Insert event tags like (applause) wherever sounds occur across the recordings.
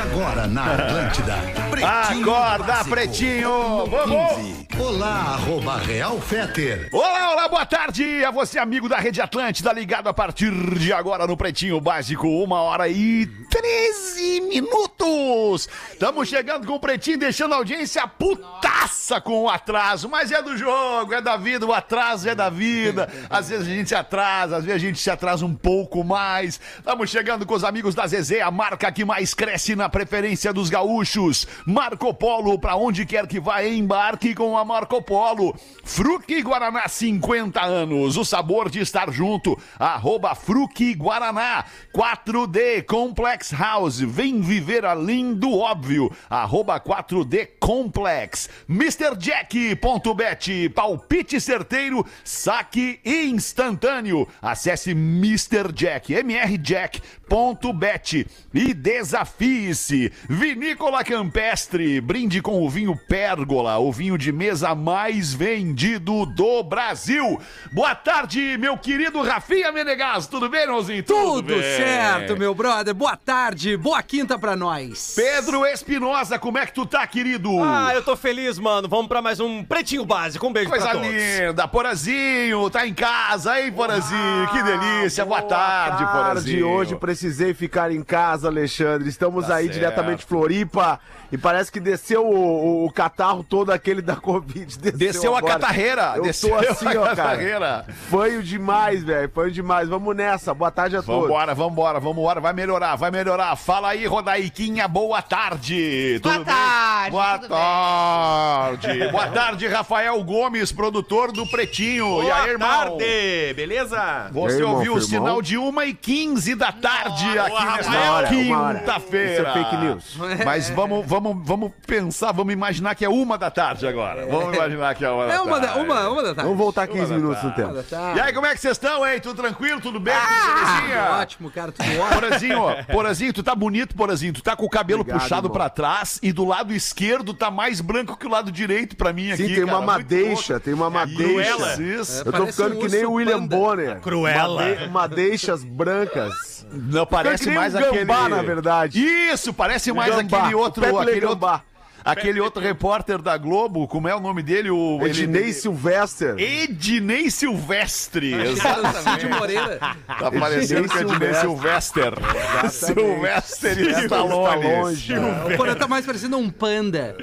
Agora na Atlântida. Pretinho Acorda, Básico, Pretinho! Vamos! 15. Olá, arroba Real Feter. Olá, olá, boa tarde a você, amigo da Rede Atlântida, ligado a partir de agora no Pretinho Básico, uma hora e 13 minutos. Estamos chegando com o Pretinho, deixando a audiência putaça com o atraso, mas é do jogo, é da vida, o atraso é da vida. Às vezes a gente se atrasa, às vezes a gente se atrasa um pouco mais. Estamos chegando com os amigos da Zezé, a marca que mais cresce na preferência dos gaúchos. Marco Polo, pra onde quer que vá, embarque com a Marco Polo. Fruque Guaraná, 50 anos. O sabor de estar junto. Arroba Fruque Guaraná. 4D Complex House. Vem viver além do óbvio. Arroba 4D Complex. MrJack.bet. Palpite certeiro, saque instantâneo. Acesse Mr. Jack, mrjack.bet e desafie-se. Vinícola Campestre, brinde com o vinho Pérgola, o vinho de mesa mais vendido do Brasil. Boa tarde, meu querido Rafinha Menegas. Tudo bem, irmãozinho? Tudo bem. certo, meu brother. Boa tarde, boa quinta pra nós. Pedro Espinosa, como é que tu tá, querido? Ah, eu tô feliz, mano. Vamos pra mais um Pretinho Básico. Um beijo Coisa pra todos. linda, Porazinho, tá em casa, hein, Porazinho? que delícia, boa, tarde, Porazinho. Hoje precisei ficar em casa, Alexandre. Estamos Tá aí certo. diretamente de Floripa e parece que desceu o, o- o catarro todo aquele da Covid. Desceu, Desceu a catarreira, Eu desceu tô assim, a ó, cara. catarreira. Fanho demais, velho. Fanho demais. Vamos nessa. Boa tarde a todos. Vambora, vambora, vambora, vai melhorar, vai melhorar. Fala aí, Rodaiquinha, boa tarde. Boa Tudo bem? tarde, Boa tudo tarde. boa tarde, Rafael Gomes, produtor do Pretinho. e aí, Boa irmão? tarde, beleza? Você aí, irmão, ouviu o sinal de 1 e 15 da tarde Boa, aqui Rafael. nesta quinta-feira. Isso é fake news. Mas vamos, vamos, vamos pensar, vamos imaginar que é uma da tarde agora. Vamos imaginar que é uma da É uma da, tarde. uma, uma da tarde. Vamos voltar 15 da minutos no tarde. tempo. Uma tarde. E aí, como é que vocês estão, hein? Tudo tranquilo? Tudo bem? Ah, ótimo, cara, tudo ótimo. Porazinho, ó, (laughs) Porazinho, tu tá bonito, Porazinho. Tu tá com o cabelo Obrigado, puxado irmão. pra trás e do lado esquerdo tá mais branco que o lado direito pra mim aqui. Sim, tem uma cara. Muito madeixa, tem uma madeixa. Cruela. Isso. Eu tô ficando um que nem o William panda. Bonner. Cruela. Made- Madeixas brancas. Não, parece mais um aquele... gambá, na verdade. Isso, parece mais Gambá, aquele outro... Aquele Gambá. outro, aquele outro repórter da Globo, como é o nome dele? O, Ednei ele- Silvestre. Ednei Silvestre. Cid Moreira. Tá parecendo que é Ednei Silvestre. Silvestre Stallone. longe. O Porã tá mais parecendo um panda.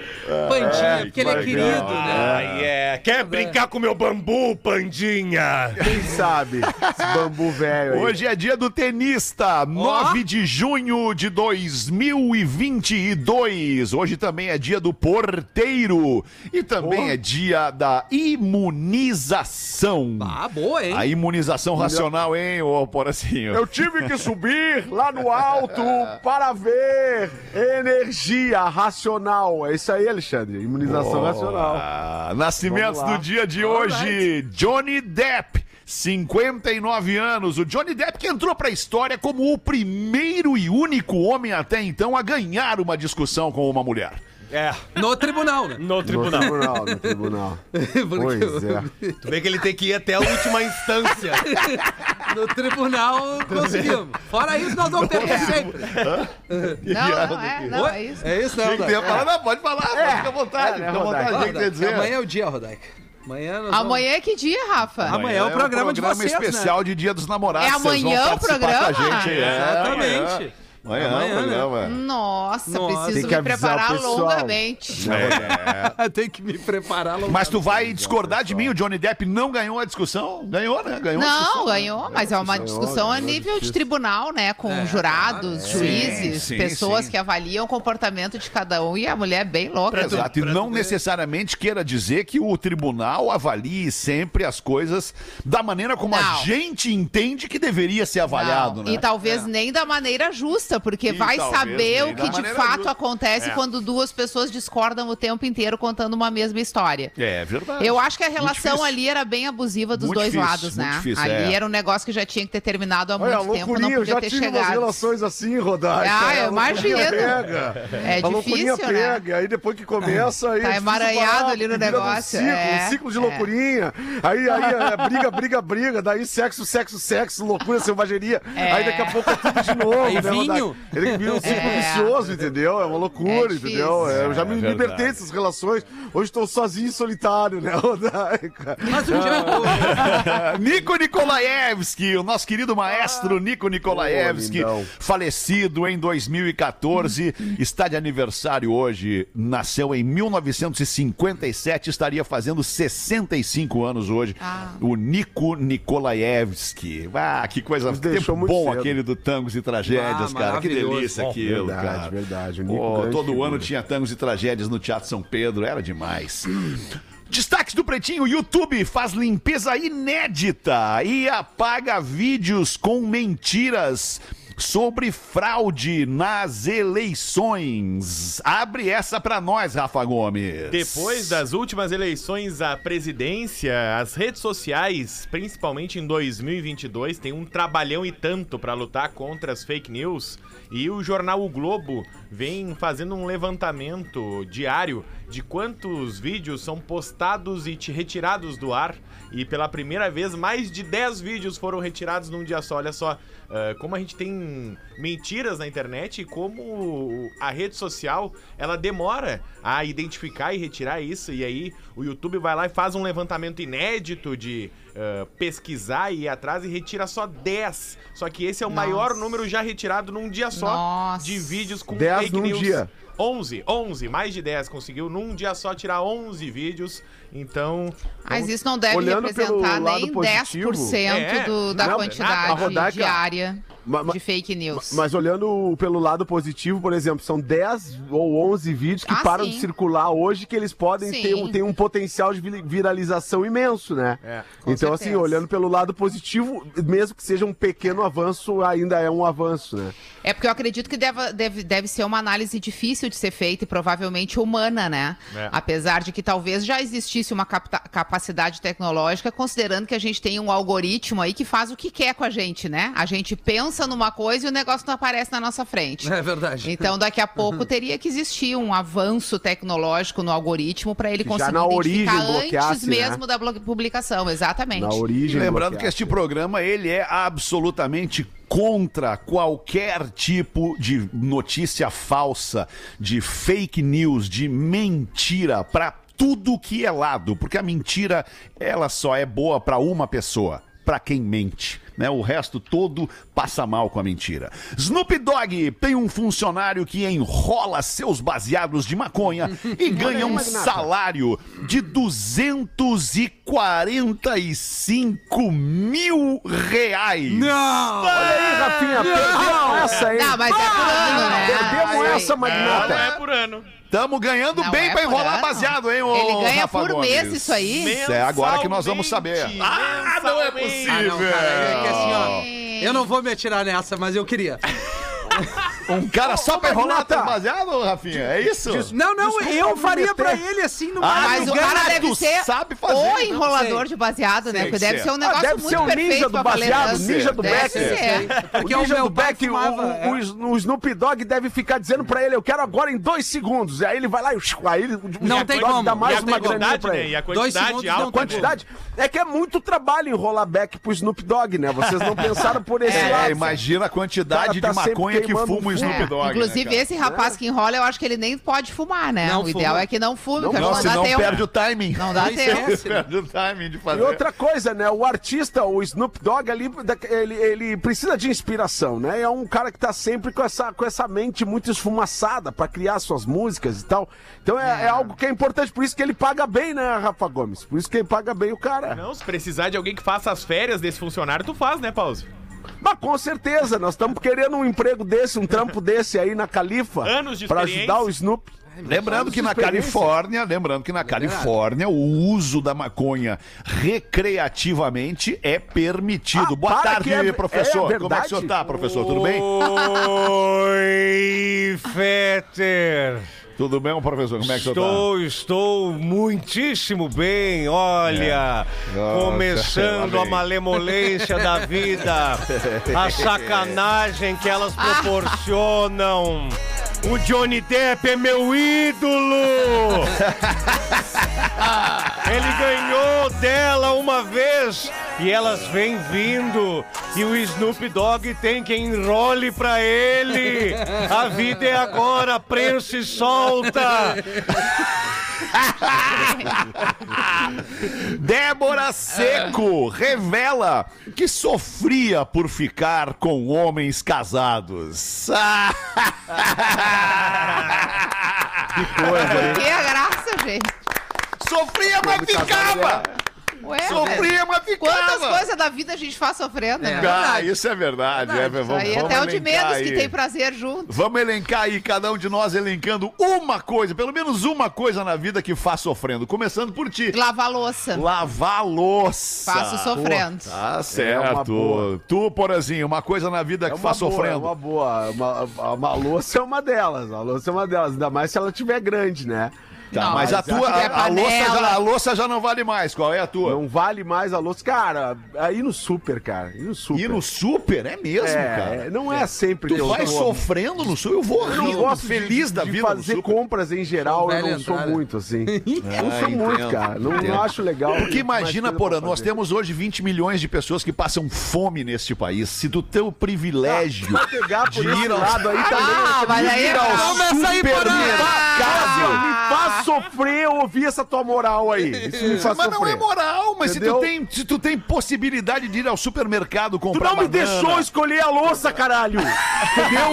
Pandinha, porque ele é querido, né? Ah, yeah. Quer brincar com meu bambu, pandinha? Quem sabe? Esse (laughs) bambu velho. Hoje é dia do tenista, 9 de junho de 2022. Hoje também é dia do porteiro e também é dia da imunização. Ah, boa, hein? A imunização racional, hein, ô Poracinho? Eu tive que subir lá no alto (laughs) para ver energia racional. É isso aí, Alexandre. Imunização racional. Nascimentos do dia de hoje. Johnny Depp. 59 anos. O Johnny Depp que entrou pra história como o primeiro e único homem até então a ganhar uma discussão com uma mulher. É, No tribunal, né? no No tribunal. tribunal, no tribunal. (laughs) Porque Pois é. Tu vê que ele tem que ir até a última instância. (laughs) no tribunal conseguimos. Fora isso, nós vamos ter sempre. Não, não é, não, é isso. É isso, não, tem a palavra, não, pode falar, pode ficar à vontade, é, né, fica à vontade, o que quer dizer. Amanhã é o dia, Rodaica. Amanhã nós vamos... Amanhã é que dia, Rafa? Amanhã é o programa de vocês, né? especial de Dia dos Namorados. É vocês vão amanhã o programa? Com a gente. É, Exatamente. Amanhã. Amanhã, programa. Nossa, Nossa. preciso Tem que me preparar longamente. É. (laughs) Tem que me preparar logo. Mas tu vai discordar de mim, o Johnny Depp não ganhou a discussão? Ganhou, né? Ganhou a Não, discussão. ganhou, mas é uma discussão a nível de tribunal, né? Com É, jurados, é. juízes, Sim, sim, pessoas sim. que avaliam o comportamento de cada um e a mulher é bem louca. Exato, e não necessariamente queira dizer que o tribunal avalie sempre as coisas da maneira como a Não. gente entende que deveria ser avaliado, Não, né? E talvez nem da maneira justa, porque E vai talvez saber o que de fato justa. acontece É. quando duas pessoas discordam o tempo inteiro contando uma mesma história. É verdade. Eu acho que a relação ali era bem abusiva dos Muito dois difícil, lados, né? difícil, ali é. era um negócio que já tinha que ter terminado há Olha, muito tempo, não podia já ter tive umas chegado. relações assim, Rodaica. Ah, eu A loucurinha imagino. Pega. É a difícil, né? pega, aí depois que começa, aí Tá é emaranhado parar, ali no negócio, Um ciclo, é, um ciclo de é. loucurinha. Aí, aí é briga, briga, briga. Daí sexo, sexo, sexo, loucura, selvageria. É. Aí daqui a pouco é tudo de novo. Aí né, vinho. Ele vira um ciclo É. vicioso, entendeu? É uma loucura, É entendeu? É, eu já me É libertei dessas relações. Hoje estou sozinho e solitário, né, Rodaica? (laughs) Mas um dia. (laughs) Nico Nikolaevski, o nosso querido maestro Nico Nikolaevski, lindão. falecido em 2014, está de aniversário hoje, nasceu em 1957, estaria fazendo 65 anos hoje. Ah. O Nico Nikolaevski. Ah, que coisa, tempo bom cedo. aquele do Tangos e Tragédias, Ah, cara. Que maravilhoso. delícia aquilo, verdade, cara. verdade. O Nico, Pô, grande todo figura. ano tinha Tangos e Tragédias no Teatro São Pedro, era demais. (clears throat) Destaques do Pretinho, YouTube faz limpeza inédita e apaga vídeos com mentiras sobre fraude nas eleições. Abre essa pra nós, Rafa Gomes. Depois das últimas eleições à presidência, as redes sociais, principalmente em 2022, têm um trabalhão e tanto para lutar contra as fake news. E o jornal O Globo vem fazendo um levantamento diário de quantos vídeos são postados e retirados do ar. E pela primeira vez, mais de 10 vídeos foram retirados num dia só. Olha só, ah, como a gente tem mentiras na internet e como a rede social ela demora a identificar e retirar isso. E aí o YouTube vai lá e faz um levantamento inédito de ah, pesquisar e ir atrás e retira só 10. Só que esse é o Nossa. maior número já retirado num dia só Nossa. de vídeos com 10 fake num news. dia. 11, 11, mais de 10 conseguiu num dia só tirar 11 vídeos. Então, Mas isso não deve representar nem positivo- 10% É. do, da Não, quantidade nada. Rodaica- diária Ma- ma- de fake news. Mas olhando pelo lado positivo, por exemplo, são 10 ou 11 vídeos que Ah, param sim. de circular hoje que eles podem Sim. ter um, ter um potencial de vi- viralização imenso, né? É, então, assim, certeza. olhando pelo lado positivo, mesmo que seja um pequeno avanço, ainda é um avanço, né? É porque eu acredito que deve, deve, deve ser uma análise difícil de ser feita e provavelmente humana, né? É. Apesar de que talvez já existisse uma capta- capacidade tecnológica, considerando que a gente tem um algoritmo aí que faz o que quer com a gente, né? A gente pensa numa coisa e o negócio não aparece na nossa frente. É verdade. Então, daqui a (laughs) pouco teria que existir um avanço tecnológico no algoritmo para ele Que já conseguir na identificar origem antes né? mesmo da blo- publicação, exatamente. Na origem. Lembrando bloqueado. que este programa ele é absolutamente contra qualquer tipo de notícia falsa, de fake news, de mentira para tudo que é lado, porque a mentira ela só é boa para uma pessoa, para quem mente. Né? O resto todo passa mal com a mentira. Snoop Dogg tem um funcionário que enrola seus baseados de maconha (laughs) e ganha um salário de 245 mil reais. Não! Olha aí, Rafinha, perdemos essa, hein? Não, mas é por ano, né? Perdemos Isso aí. essa, não Magnata. é por ano. Tamo ganhando Não bem é pra enrolar ano. baseado, hein, ô Ele ganha Rafa por Gomes? mês isso aí? Isso é agora que nós vamos saber. Ah, não é mensalmente. Ah, não, cara, é que assim, ó. Eu não vou me atirar nessa, mas eu queria. (laughs) Um cara só Ô, pra enrolar teu baseado, Rafinha? É isso? Não, não, Desculpa eu faria pra ele assim no Ah, Mas o cara deve ser sabe fazer, o então. enrolador de baseado, né? Porque que deve ser. um Ah, negócio deve muito ser o perfeito ninja do baseado, ninja do ser. Porque o ninja do Beck, o, é. o- Snoop Dogg deve ficar dizendo pra ele, eu quero agora em dois segundos. E aí ele vai lá e aí ele, Não tem como. dá mais uma quantidade, pra né? ele. E a Dois quantidade alta. Quantidade. É que é muito trabalho enrolar back pro Snoop Dogg, né? Vocês não (laughs) pensaram por esse É, lado. imagina a quantidade Cara, tá de maconha que fuma o Snoop Dogg. Inclusive, né, esse rapaz que enrola, eu acho que ele nem pode fumar, né? Não o fuma. ideal é que não fume, porque Não, não dá senão tempo. perde o timing. Não dá (laughs) Não tempo. né? Perde o timing de E fazer. outra coisa, né? O artista, o Snoop Dogg ali, ele, ele precisa de inspiração, né? É um cara que tá sempre com essa, com essa mente muito esfumaçada pra criar suas músicas e tal. Então é, é algo que é importante, por isso que ele paga bem, né, Rafa Gomes? Por isso que ele paga bem o cara. Não, se precisar de alguém que faça as férias desse funcionário, tu faz, né, Pause? Mas com certeza, nós estamos querendo um emprego desse, um trampo desse aí na Califa. Anos de Pra ajudar o Snoop. Lembrando que na. Califórnia, lembrando que na Califórnia o uso da maconha recreativamente é permitido. Ah, Boa tarde, é- professor. é Como é que o senhor tá, professor? Tudo bem? Oi, Fetter. Tudo bem, professor? Como é que tá? Estou, estou muitíssimo bem, olha. Nossa, começando a malemolência da vida, (laughs) a sacanagem que elas proporcionam. O Johnny Depp é meu ídolo! (laughs) (laughs) Ele ganhou dela uma vez e elas vêm vindo. E o Snoop Dogg tem quem enrole pra ele. A vida é agora, prensa e solta. (laughs) Débora Seco revela que sofria por ficar com homens casados. (laughs) Que a graça, gente. Sofria, mas ficava! Ué, Sofria, mas Quantas ficava! coisas da vida a gente faz sofrendo, né? Ah, isso é verdade. é, vamos, aí vamos até o de menos que aí. tem prazer junto. Vamos elencar aí, cada um de nós elencando uma coisa, pelo menos uma coisa na vida que faz sofrendo. Começando por ti. Lavar louça. Lavar louça. Faço sofrendo. Tá É certo. uma boa. tu, Porazinho, uma coisa na vida É que faz boa, sofrendo. É uma boa. Uma, uma, uma louça é uma delas. A louça é uma delas. Ainda mais se ela tiver grande, né? Tá, Não, mas a tua, que é a, a louça já, a louça já não vale mais. Qual é a tua? Não vale mais a louça. Cara, aí no super, cara. Ir no super. Ir no super é mesmo, é, cara. não é sempre que Tu eu vai vou- sofrendo no super, eu vou Eu não rindo, gosto de- feliz da de vida no fazer super. compras em geral, eu velha (laughs) não sou entrada. muito assim. não Ah, sou muito, entendo, cara. Não, não acho legal. Porque imagina, Porã, nós temos hoje 20 milhões de pessoas que passam fome neste país. Se tu tem o privilégio Vai pegar por de ir ao- lado aí também. Ah, mas aí ir ao Porã. Cássio, me faz (laughs) sofrer eu ouvir essa tua moral aí. Isso me faz Mas sofrer. não é moral, mas se tu, tem, se tu tem possibilidade de ir ao supermercado Tu comprar não me banana, deixou escolher a louça, caralho! Entendeu?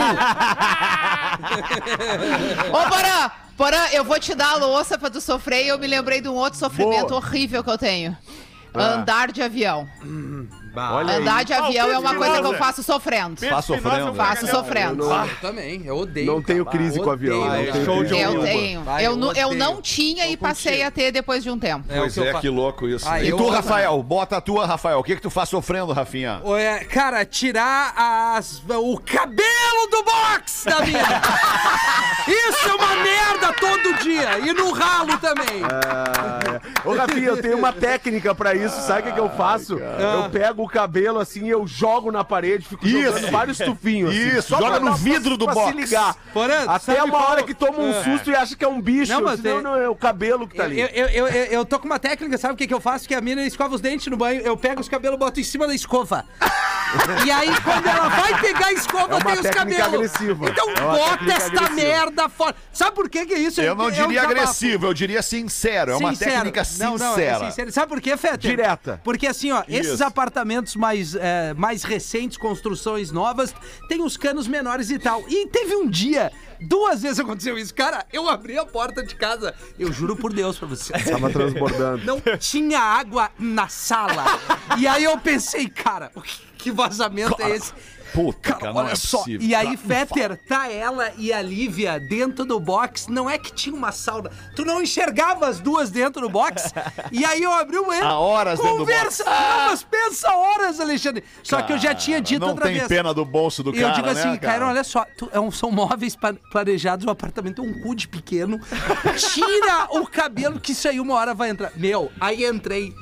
Ô, Porã, eu vou te dar a louça pra tu sofrer e eu me lembrei de um outro sofrimento Boa. horrível que eu tenho. Ah. Andar de avião. Olha aí. Andar de avião é uma coisa que eu faço sofrendo. Faz sofrendo. Faço sofrendo. Eu também, eu odeio. Não tenho crise com avião. Tenho show de Eu avião. tenho. Vai, eu, eu eu não tinha e passei a ter depois de um tempo. É Pois que eu é, que louco isso. Ah, e eu- tu, Rafael, bota a tua, Rafael. O que que tu faz sofrendo, Rafinha? É, cara, tirar as, o cabelo do box da minha. Isso é uma merda todo dia. E no ralo também. Ah, é. Ô, Rafinha, eu tenho uma técnica pra isso. Sabe o que, que eu faço? Eu pego o cabelo assim e eu jogo na parede, fico jogando Isso. vários tufinhos. assim, Isso, só joga no vidro do pra box. se ligar. Porã, Até uma qual- hora que toma um susto e acha que é um bicho. Não, Não, mas não, tem- não, é o cabelo que tá Eu, ali. eu, eu, eu, eu tô com uma técnica, sabe o que, que eu faço? Que a mina escova os dentes no banho, eu pego os cabelos, boto em cima da escova. e aí, quando ela vai pegar a escova, É tem os cabelos. agressiva. Então É uma bota esta agressiva. merda fora. Sabe por que que é isso? Eu não É um diria agressivo, eu diria sincero. É uma Sincero. técnica Não, não, é sincera. sincero. Sabe por quê, Feta? Direta. Porque assim, ó, esses Isso. apartamentos mais, é, mais recentes, construções novas, tem os canos menores e tal. E teve um dia, duas vezes aconteceu isso. Cara, eu abri a porta de casa, eu juro por Deus pra você. Tava transbordando. Não tinha água na sala. E aí eu pensei, cara, o que- que vazamento é esse? Puta, Cara, cara, não olha é só. possível. E aí, Fetter, tá ela e a Lívia dentro do box. Não é que tinha uma sauna. Tu não enxergava as duas dentro do box. E aí eu abri o banheiro. Há horas dentro do Conversa. Não, mas pensa horas, Alexandre. Só que eu já tinha dito não outra tem vez. pena do bolso do E eu cara, digo assim, né, cara, olha só, tu- é um- são móveis planejados, o apartamento é um cu de pequeno. Tira o cabelo que isso aí uma hora vai entrar. Meu, aí entrei.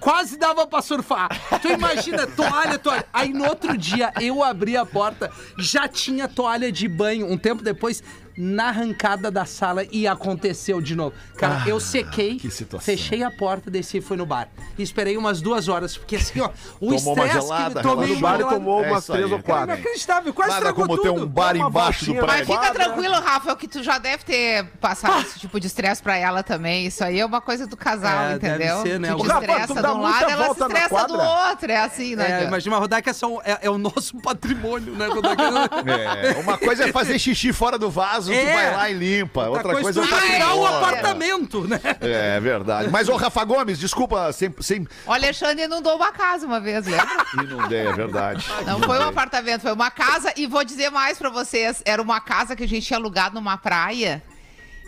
Quase dava pra surfar. Tu imagina, toalha, toalha. Aí no outro dia eu abri a porta, já tinha toalha de banho. Um tempo depois, na arrancada da sala e aconteceu de novo. Cara, eu sequei, fechei a porta, desci e fui no bar. E esperei umas duas horas, porque assim, ó, o estresse gelada, que tomei No bar gelada- tomou É umas aí, três ou cara. quatro. Inacreditável, quase Nada estragou como ter tudo. um bar embaixo do voltinha Mas prédio. fica tranquilo, Rafael, que tu já deve ter passado esse tipo de estresse pra ela também. Isso aí é uma coisa do casal, É, deve entendeu? ser, né? Tu te Rafa, estressa de um lado, ela se estressa do outro. É assim, né? É, imagina, Rodaica é, só- é, é o nosso (laughs) patrimônio, né, Rodaica? É, uma coisa é fazer xixi fora do vaso, tu É. vai lá e limpa. Outra coisa é é tirar o fora. apartamento, né? É verdade. Mas, ô Rafa Gomes, desculpa, sem, sem... O Alexandre inundou uma casa uma vez, lembra? Inundei, é verdade. Não foi um apartamento, foi uma casa. E vou dizer mais pra vocês: era uma casa que a gente tinha alugado numa praia.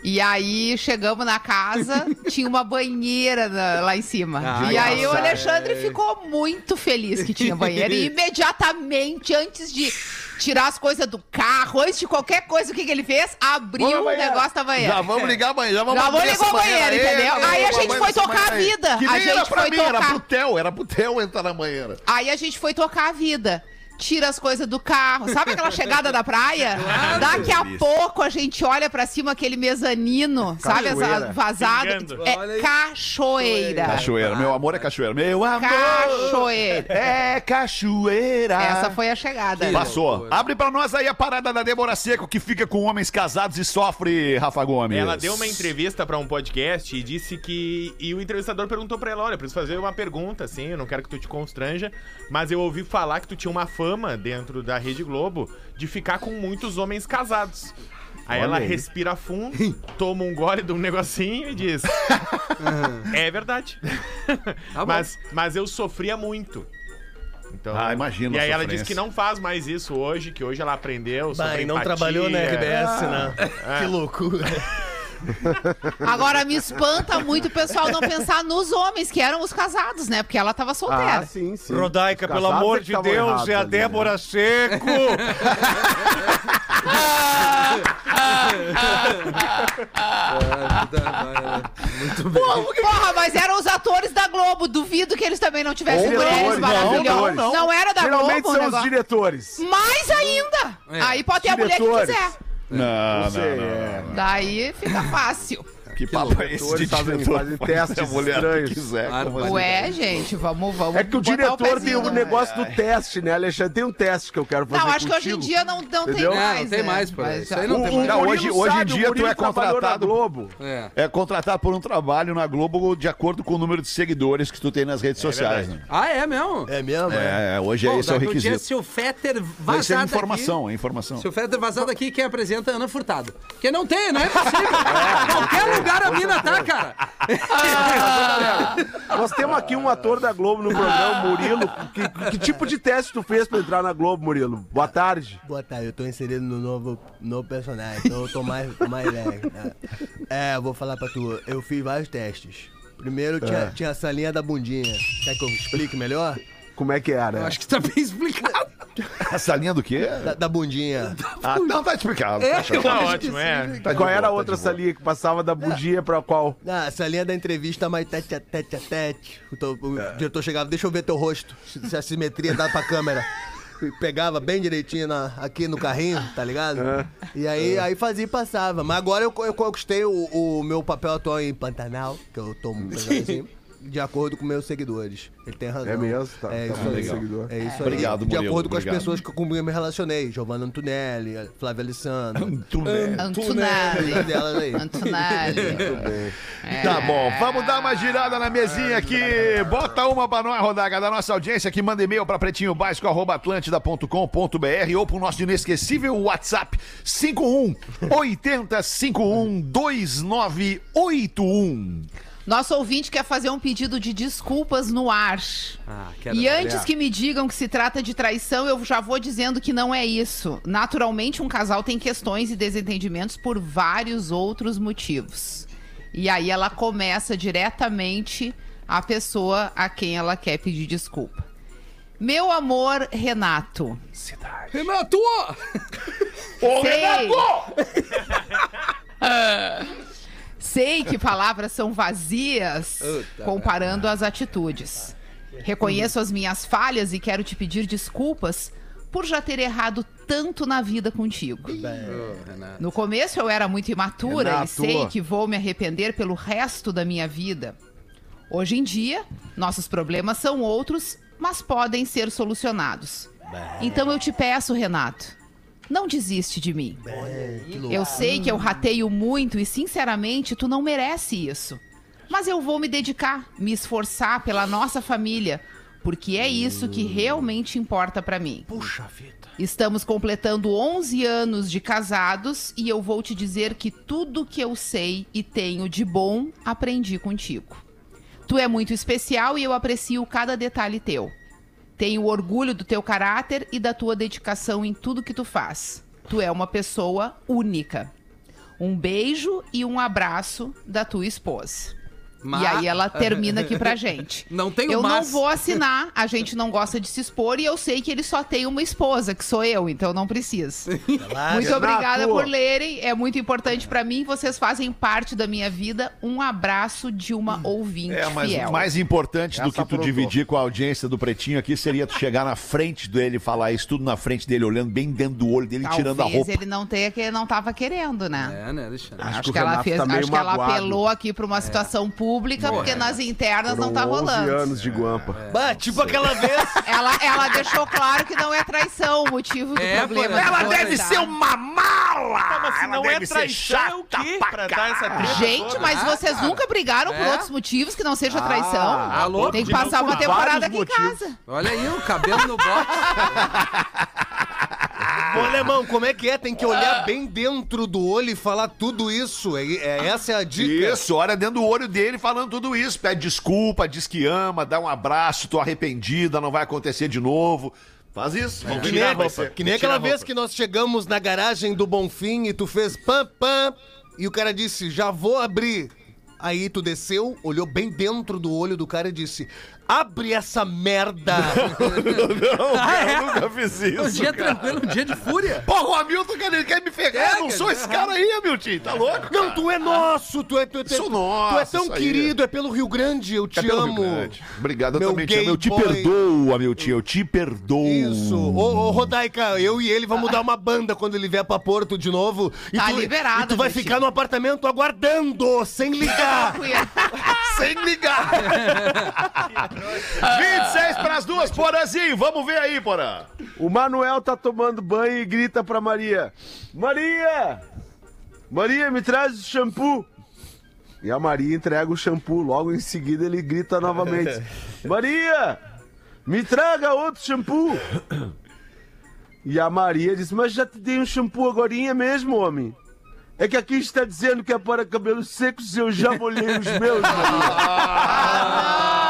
E aí chegamos na casa, (laughs) tinha uma banheira na- lá em cima. Ah, e aí o nossa. Alexandre ficou muito feliz que tinha banheira. E imediatamente, antes de tirar as coisas do carro, antes de qualquer coisa, o que, que ele fez? Abriu Vamos o negócio da banheira. Já vamos ligar a banheira. Já vamos Já abrir ligar a banheira, entendeu? Aí a vamos gente foi tocar a vida. Que A era gente pra foi mim, era tocar. pro Theo, era pro Theo entrar na banheira. Aí a gente foi tocar a vida. Tira as coisas do carro. Sabe aquela chegada da praia? (laughs) Daqui a pouco a gente olha pra cima aquele mezanino, sabe? Essa Cachoeira. vazada. Pingando. Olha É cachoeira. Cachoeira, meu amor é cachoeira. Meu amor Cachoeira. é cachoeira. Essa foi a chegada. Passou. Abre pra nós aí a parada da Débora Seco que fica com homens casados e sofre, Rafa Gomes. Ela deu uma entrevista pra um podcast e disse que. E o entrevistador perguntou pra ela: olha, preciso fazer uma pergunta, assim, eu não quero que tu te constranja, mas eu ouvi falar que tu tinha uma fama dentro da Rede Globo de ficar com muitos homens casados. Aí ela aí. respira fundo, toma um gole de um negocinho e diz: (laughs) É verdade. bom. mas, mas eu sofria muito. Então, Ah, imagino E aí ela disse que não faz mais isso hoje, que hoje ela aprendeu sobre Bah, e não empatia. trabalhou na RBS, né? (laughs) Que loucura. (laughs) (laughs) Agora me espanta muito o pessoal não pensar nos homens, que eram os casados, né? Porque ela tava solteira. Ah, sim, sim. Rodaica, pelo amor é que de Deus, é a ali, né? Débora Seco. Porra, mas eram os atores da Globo. Duvido que eles também não tivessem Diretores, mulheres não, maravilhosas. não, não. era da Geralmente Globo o são os diretores. Mais ainda! É. Aí pode ter a mulher que Diretores. quiser. Não, não, não, é. Daí fica fácil. Que papo é esse de fazem- diretor? fazem testes estranhos. que quiser. Assim? Ué, gente, vamos, vamos. É que o diretor tem pezinho um no- negócio do teste, né, Alexandre? Tem um teste que eu quero fazer Não, acho que hoje em dia não, não tem mais. É, não tem né? mais, pô, Mas isso aí já- não O, tem o mais. Não, Murilo hoje- hoje em dia o tu é na contratado- Globo. É. É contratado por um trabalho na Globo de acordo com o número de seguidores que tu tem nas redes sociais, né? Ah, é mesmo? É mesmo? É. É, hoje é Bom, esse é o um dia, requisito. se o Fetter Vai ser vazar informação, é informação. Se o Fetter vazar daqui, quem apresenta é Ana Furtado. Porque não tem, não é possível. (laughs) Qualquer lugar a mina tá, (laughs) cara. Nós temos aqui um ator da Globo no programa, Murilo. Que, que tipo de teste tu fez pra entrar na Globo, Murilo? Boa tarde. Boa tarde, eu tô inserido no novo, novo personagem, então eu tô mais, mais leve. né? É, eu vou falar pra tu, eu fiz vários testes. Primeiro tinha, tinha a salinha da bundinha. Quer que eu explique melhor? Como é que era? Eu acho que tá bem explicado. (laughs) Essa linha do quê? Da, da bundinha. (laughs) Ah, não, tá explicado. É, tá show. Tá ótimo, é. Tá Qual boa, era tá a outra salinha que passava da bundinha pra qual? Ah, essa linha da entrevista mais tete a tete a tete. O, o diretor chegava, deixa eu ver teu rosto, se a simetria dá pra câmera. E Pegava bem direitinho na- aqui no carrinho, tá ligado? E aí, aí fazia e passava. Mas agora eu, eu conquistei o, o meu papel atual em Pantanal, que eu tô pegando assim, de acordo com meus seguidores. Ele tem razão. É mesmo? Tá- é tá isso aí. seguidor. É isso Obrigado, aí. De Murilo, acordo com obrigado. as pessoas que comigo eu me relacionei. Giovanna Antonelli, Flávia Alessandro. Antonelli. Uma delas aí. Antonelli. (laughs) Tá bom, vamos dar uma girada na mesinha aqui. Bota uma pra nós, Rodaga, da nossa audiência que manda e-mail pra pretinhobásico.atlântida.com.br ou pro nosso inesquecível WhatsApp 51 80 51 2981. Nosso ouvinte quer fazer um pedido de desculpas no ar. Ah, quero E antes que me digam que se trata de traição, eu já vou dizendo que não é isso. Naturalmente, um casal tem questões e desentendimentos por vários outros motivos. E aí ela começa diretamente a pessoa a quem ela quer pedir desculpa. Meu amor, Renato. Renato! Sei. (laughs) Sei que palavras são vazias comparando as atitudes. Reconheço as minhas falhas e quero te pedir desculpas por já ter errado tanto na vida contigo. No começo eu era muito imatura Renato. e sei que vou me arrepender pelo resto da minha vida. Hoje em dia, nossos problemas são outros, mas podem ser solucionados. Então eu te peço, Renato, não desiste de mim. Eu sei que eu rateio muito e, sinceramente, tu não merece isso. Mas eu vou me dedicar, me esforçar pela nossa família, porque é isso que realmente importa pra mim. Puxa vida. Estamos completando 11 anos de casados e eu vou te dizer que tudo que eu sei e tenho de bom aprendi contigo. Tu é muito especial e eu aprecio cada detalhe teu. Tenho orgulho do teu caráter e da tua dedicação em tudo que tu faz. Tu é uma pessoa única. Um beijo e um abraço da tua esposa. Ma- E aí ela (laughs) termina aqui pra gente. Não tem o Eu não mas. vou assinar, a gente não gosta de se expor e eu sei que ele só tem uma esposa, que sou eu, então não precisa. Muito obrigada por lerem, é muito importante pra mim, vocês fazem parte da minha vida. Um abraço de uma ouvinte É, mas fiel. o mais importante do Essa que tu dividir com a audiência do Pretinho aqui seria tu chegar na frente dele e falar isso tudo na frente dele, olhando bem dentro do olho dele, tirando a Talvez roupa. ele não tenha que ele não tava querendo, né? É, né, Alexandre? Acho, que o que ela Renato fez, tá acho que ela magoado. apelou aqui pra uma situação pública, porque nas internas não Foram tá 11 rolando. anos de guampa. Bah, tipo aquela vez. (laughs) Ela, ela deixou claro que não é traição o motivo do É, problema. ela deve tá? ser uma mala! Tá, mas se Ela não é deve ser traição, é o quê? pra dar essa treta Gente, toda? mas vocês nunca brigaram por É? outros motivos que não seja traição? alô? Tem que Não, passar por uma temporada aqui em motivos. casa. Olha aí, o cabelo no bote. (laughs) Ô, alemão, como é que é? Tem que olhar bem dentro do olho e falar tudo isso. É, é- essa é a dica. Isso, olha dentro do olho dele falando tudo isso. Pede desculpa, diz que ama, dá um abraço, tô arrependida, não vai acontecer de novo. Faz isso. Vamos Que nem, vai ser. que nem aquela vez que nós chegamos na garagem do Bonfim e tu fez pam, pam, e o cara disse, já vou abrir. Aí tu desceu, olhou bem dentro do olho do cara e disse, abre essa merda. Não, Ah, cara, é? eu nunca fiz Um isso. dia cara. tranquilo, um dia de fúria. Porra, o Hamilton quer, ele quer me ferrar. É, eu não quer sou esse cara aí, Hamilton. Tá louco? Não, tu é nosso, tu é, tu é, tu é, Sou tu é nosso, tão querido, é pelo Rio Grande, eu te É pelo amo. Rio Grande. Obrigado, eu também te amo. Eu te boy. perdoo, Hamilton. Eu te perdoo. Isso. Ô, ô, Rodaica, eu e ele vamos dar uma banda quando ele vier pra Porto de novo. E Tá tu, liberado, E tu vai ficar no apartamento aguardando, sem ligar. (laughs) Sem ligar. (laughs) (laughs) 26 para as duas, Porazinho. Vamos ver aí, Porã. O Manuel tá tomando banho e grita pra Maria: Maria! Maria, me traz o shampoo. E a Maria entrega o shampoo. Logo em seguida ele grita novamente: (laughs) Maria! Me traga outro shampoo. E a Maria diz: Mas já te dei um shampoo agorinha mesmo, homem. É que aqui está dizendo que é para cabelos secos e eu já molhei os meus, Maria. (laughs)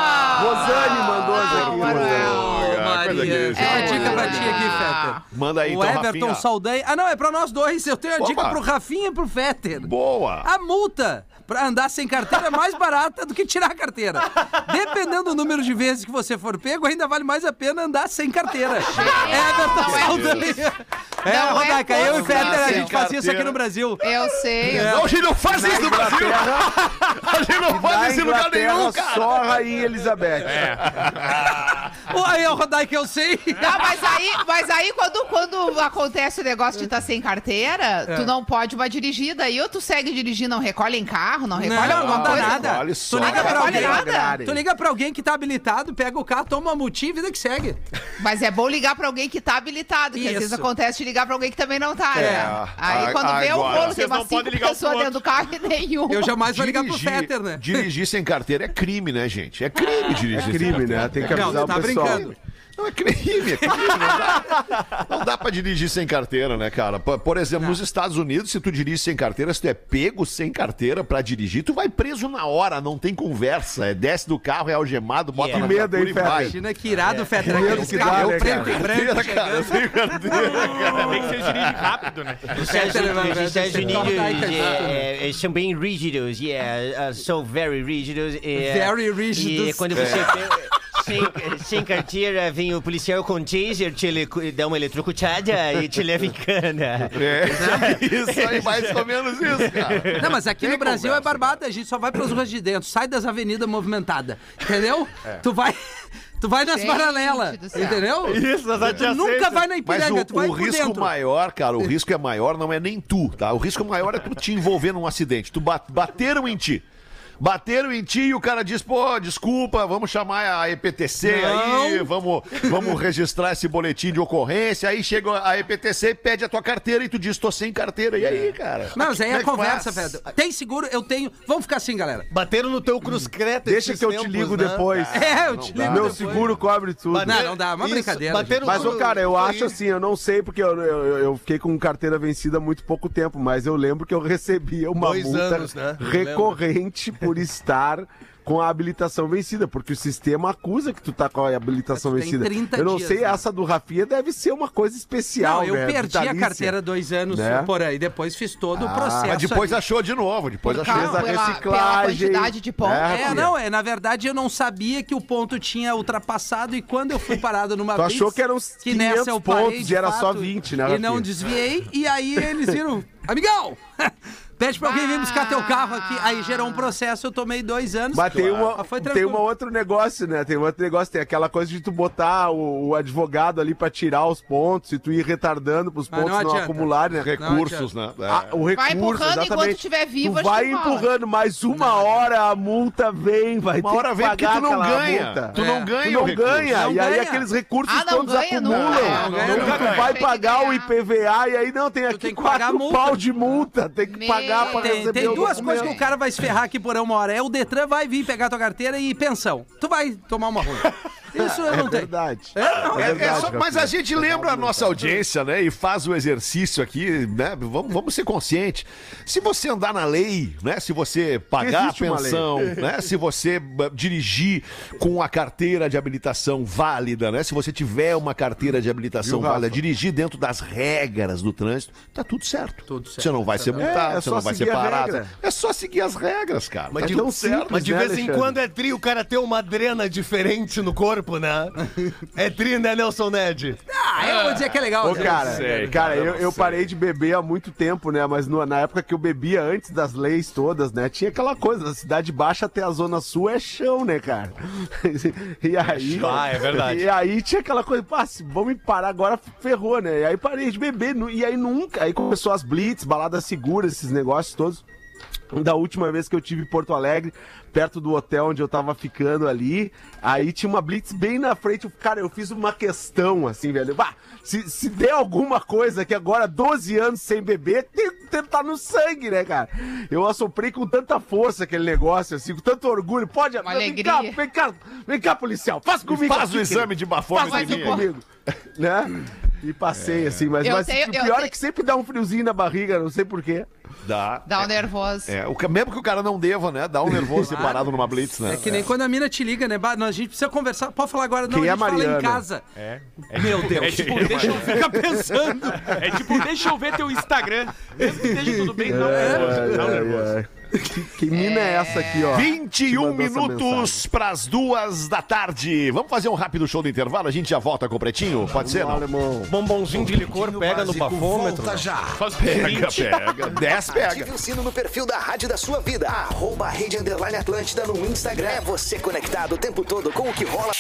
Rosane mandou essa aqui, Rosane. Ô, Ah, coisa Maria. que- Tem uma É. dica pra ti aqui, Fetter. Manda aí, O então, Everton Rafinha. Saldanha. Ah, não, é pra nós dois. Eu tenho a Opa. dica pro Rafinha e pro Fetter. Boa. A multa pra andar sem carteira é mais barata do que tirar a carteira. Dependendo do número de vezes que você for pego, ainda vale mais a pena andar sem carteira. Everton não é. É, Não é Rodaica, eu e. Fetter, a gente fazia isso aqui no Brasil. Eu sei. eu Não, a gente não faz isso no Brasil. A gente (laughs) não faz isso em lugar nenhum, cara. só a Rainha Elizabeth. (laughs) Ô, Aí, o Rodaica, eu sei. Não, mas aí, mas aí quando, quando acontece o negócio de estar sem carteira, É. tu não pode uma dirigida. Aí ou tu segue dirigindo, não recolhe em carro, não recolhe Não, alguma não coisa. nada. Olha Tu só. liga Não pra alguém. nada. Tu liga pra alguém que tá habilitado, pega o carro, toma uma multinha e vida que segue. Mas é bom ligar pra alguém que tá habilitado, que às Isso. vezes acontece de ligar pra alguém que também não tá, né? Aí A- quando vê o agora, rolo, tem vocês não umas cinco pessoas dentro do carro e nenhum. Eu jamais vou ligar pro Fetter, né? Dirigir sem carteira é crime, né, gente? É crime dirigir sem Crime, carteira. né? Tem que Não, avisar tu tá o pessoal. brincando. Não, é crime, é crime. Não dá, não dá pra dirigir sem carteira, né, cara? Por, por exemplo, nos Estados Unidos, se tu dirige sem carteira, se tu é pego sem carteira pra dirigir, tu vai preso na hora, não tem conversa. É, desce do carro, é algemado, bota Que na medo, hein, viatura e vai. Imagina que irado, Fetter. medo Aqueles que dá, carros né, preto cara? e branco Carteira, (laughs) cara, sem carteira, cara. Ainda bem que vocês dirigem rápido, né? Os Estados Unidos, é, é, são bem rígidos, yeah, uh, so very rígidos. é, Very rígidos. E quando você, pe- sem, sem carteira, vem o policial com taser, te ele, dá uma eletrocutada e te leva em cana. É, (laughs) isso aí, mais ou menos isso, cara. Não, mas aqui Tem no Brasil conversa, é barbada, a gente só vai pras ruas de dentro, sai das avenidas movimentadas, entendeu? É. Tu vai, tu vai nas paralelas, entendeu? Isso, nas Tu adjacências. nunca vai na Mas Ipiranga, tu vai o, o risco dentro. maior, cara, o risco é maior, não é nem tu, tá? O risco maior é tu te envolver num acidente. Tu ba- bateram em ti. Bateram em ti e o cara diz, pô, desculpa, vamos chamar a EPTC aí, vamos, vamos registrar esse boletim de ocorrência. Aí chega a EPTC e pede a tua carteira e tu diz, tô sem carteira. E aí, cara? Não, mas aí é é que conversa, velho. Tem seguro? Eu tenho. Vamos ficar assim, galera. Bateram no teu cruz creta Deixa que eu te ligo né? depois. É, eu te ligo Meu depois. seguro cobre tudo. Bateram- Não, não dá, uma Isso, brincadeira, bateram Mas, ô, no- cara, eu acho assim, eu não sei, porque eu, eu, eu fiquei com carteira vencida há muito pouco tempo, mas eu lembro que eu recebia uma Dois multa anos, né? Recorrente por estar com a habilitação vencida, porque o sistema acusa que tu tá com a habilitação tem vencida. 30 eu não dias, sei, né? essa do Rafinha deve ser uma coisa especial, Não, eu né? perdi a Vitalícia. carteira dois anos Né? por aí. Depois fiz todo o Ah, processo. Mas depois ali. achou de novo, depois Por achou. a pela, pela reciclagem. quantidade de pontos. É, É, Rafinha. não, é, na verdade eu não sabia que o ponto tinha ultrapassado e quando eu fui parado numa Tu achou blitz, que eram uns que nessa 500 eu parei pontos e era só fato 20, né, E não Rafinha? desviei e aí eles viram, (laughs) amigão, pede pra alguém vir buscar teu carro aqui. Aí gerou um processo, eu tomei dois anos. Mas tem, uma, Mas foi tem tranquilo. um outro negócio, né? Tem um outro negócio, tem aquela coisa de tu botar o, o advogado ali pra tirar os pontos e tu ir retardando pros Mas pontos não não, adianta. acumularem, né? Recursos, né? É. Ah, o recurso, Vai empurrando enquanto exatamente. tiver vivo, tu acho vai que rola. empurrando, mais uma hora a multa vem, vai Uma ter hora que vem porque pagar tu não aquela ganha. multa. Tu É. não Tu ganha não o recurso. ganha, Não e aí ganha. aqueles recursos Ah, não todos ganha nunca. acumulam. É, não ganha nunca. tu vai Tem que pagar o ganhar. IPVA e aí não, tem aqui tem que pagar a quatro multa. pau de multa, tem que Meu pagar pra Tem, receber tem duas coisas que o cara vai se ferrar aqui por uma hora. É o Detran vai vir pegar tua carteira e pensão. Tu vai tomar uma ruim. (laughs) Isso eu É não tenho. verdade. É, não, É, é verdade, só- mas a gente lembra a nossa audiência, né? E faz o exercício aqui, né? Vamos, vamos ser conscientes. Se você andar na lei, né? Se você pagar a Existe lei. pensão, (laughs) né? Se você eh, dirigir com a carteira de habilitação válida, né? Se você tiver uma carteira de habilitação Viu, válida, dirigir dentro das regras do trânsito, tá tudo certo. Tudo certo, Você não vai ser exatamente. multado, É, é você não vai ser a parado. É só seguir as regras, cara. Mas Tá de, tudo certo. mas de né, vez em Alexandre? quando é tri o cara ter uma drena diferente no corpo, né? É tri, né, Nelson Ned? Ah, eu vou dizer que é legal. Ô, cara, sei, cara, cara, eu eu, parei de beber há muito tempo, né? Mas no- na época que eu bebia antes das leis todas, né? Tinha aquela coisa, da cidade baixa até a zona sul é chão, né, cara? (laughs) e aí. Ah, é verdade. E aí tinha aquela coisa, pá, se vamos me parar agora, ferrou, né? E aí parei de beber. E aí nunca. Aí começou as blitz, baladas seguras, esses negócios todos. (laughs) Da última vez que eu tive em Porto Alegre, perto do hotel onde eu tava ficando ali, aí tinha uma blitz bem na frente. Cara, eu fiz uma questão, assim, velho. Bah, se, se der alguma coisa que agora, 12 anos sem beber, tem que tá no sangue, né, cara? Eu assoprei com tanta força aquele negócio, assim, com tanto orgulho. Pode, Uma vem cá, alegria. vem cá, vem cá, policial, faz comigo. Faz aqui, o exame de bafômetro Faz em o mim. cor- comigo, né? E passei, assim, mas, mas tenho- o pior é que sempre dá um friozinho na barriga, não sei porquê. Dá. Dá um nervoso. É, o, mesmo que o cara não deva, né? Dá um nervoso (laughs) separado numa blitz, né? É que nem quando a mina te liga, né? Não, a gente precisa conversar. Pode falar agora, não, Quem a é gente fala em Mariana? casa. É. Meu (laughs) Deus. É tipo, deixa eu ficar pensando. (laughs) É tipo, deixa eu ver teu Instagram. Mesmo que esteja tudo bem, não É, nervoso. Não ai, nervoso. Que, que mina é essa aqui, ó? 21 Te mandou essa minutos mensagem. pras duas da tarde. Vamos fazer um rápido show do intervalo? A gente já volta com o Pretinho? Pode ser, não? alemão. Bombonzinho de licor pega no bafômetro. Volta já. Faz o Pega, pega. 10 pega. Ative o sino no perfil da Rádio da sua vida. Arroba Rede Underline Atlântida no Instagram. É você conectado o tempo todo com o que rola.